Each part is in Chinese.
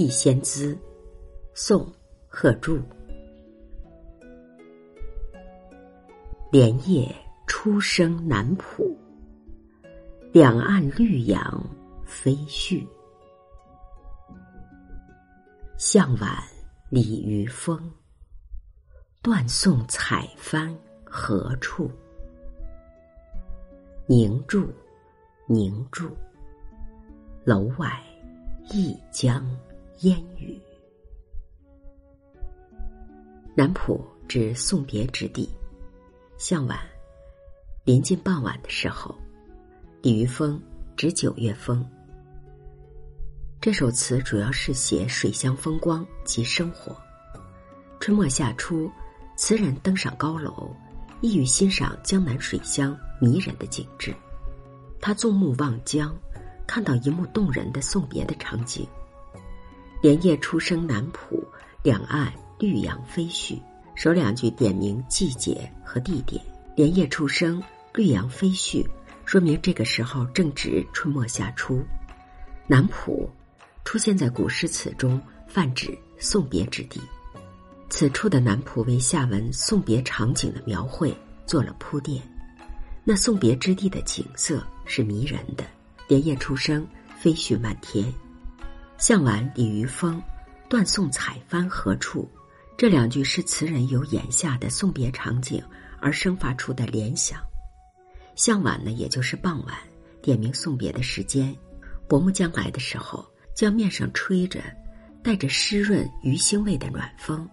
忆仙姿，宋·贺铸。莲叶初生南浦，两岸绿杨飞絮。向晚鲤鱼风，断送彩帆何处？凝住，凝住，楼外一江烟雨。南浦指送别之地。向晚，临近傍晚的时候，鲤鱼风指九月风。这首词主要是写水乡风光及生活。春末夏初，词人登上高楼，意欲欣赏江南水乡迷人的景致。他纵目望江，看到一幕动人的送别的场景：莲叶初生南浦，两岸绿杨飞絮。首两句点明季节和地点，莲叶初生，绿杨飞絮，说明这个时候正值春末夏初。南浦出现在古诗词中，泛指送别之地。此处的南浦为下文送别场景的描绘做了铺垫。那送别之地的景色是迷人的，莲叶初生，飞絮漫天。向晚鲤鱼风，断送采帆何处？这两句是词人由眼下的送别场景而生发出的联想。向晚呢，也就是傍晚，点明送别的时间。薄暮将来的时候，江面上吹着带着湿润鱼腥味的暖风，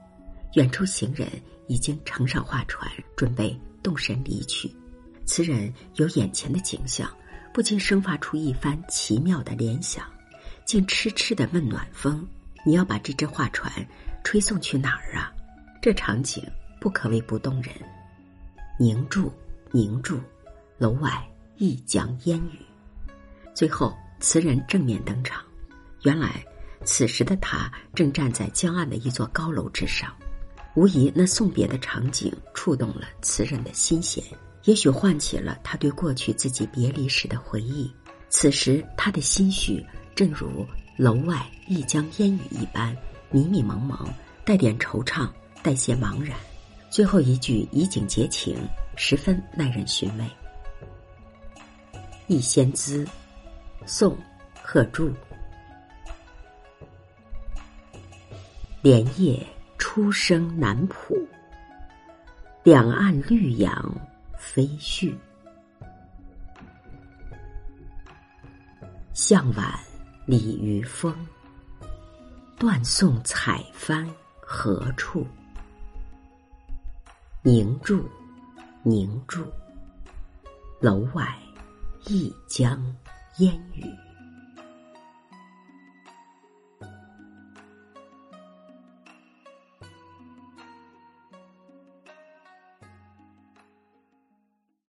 远处行人已经乘上画船，准备动身离去。词人有眼前的景象，不禁生发出一番奇妙的联想，竟痴痴的问暖风：“你要把这只画船？”吹送去哪儿啊？这场景不可谓不动人。凝住，凝住，楼外一江烟雨。最后，词人正面登场。原来，此时的他正站在江岸的一座高楼之上。无疑，那送别的场景触动了词人的心弦，也许唤起了他对过去自己别离时的回忆。此时，他的心绪正如楼外一江烟雨一般。迷迷蒙蒙，带点惆怅，带些茫然。最后一句以景结情，十分耐人寻味。忆仙姿，宋·贺铸。莲叶初生南浦，两岸绿杨飞絮。向晚鲤鱼风。断送彩帆何处？凝住，凝住，楼外一江烟雨。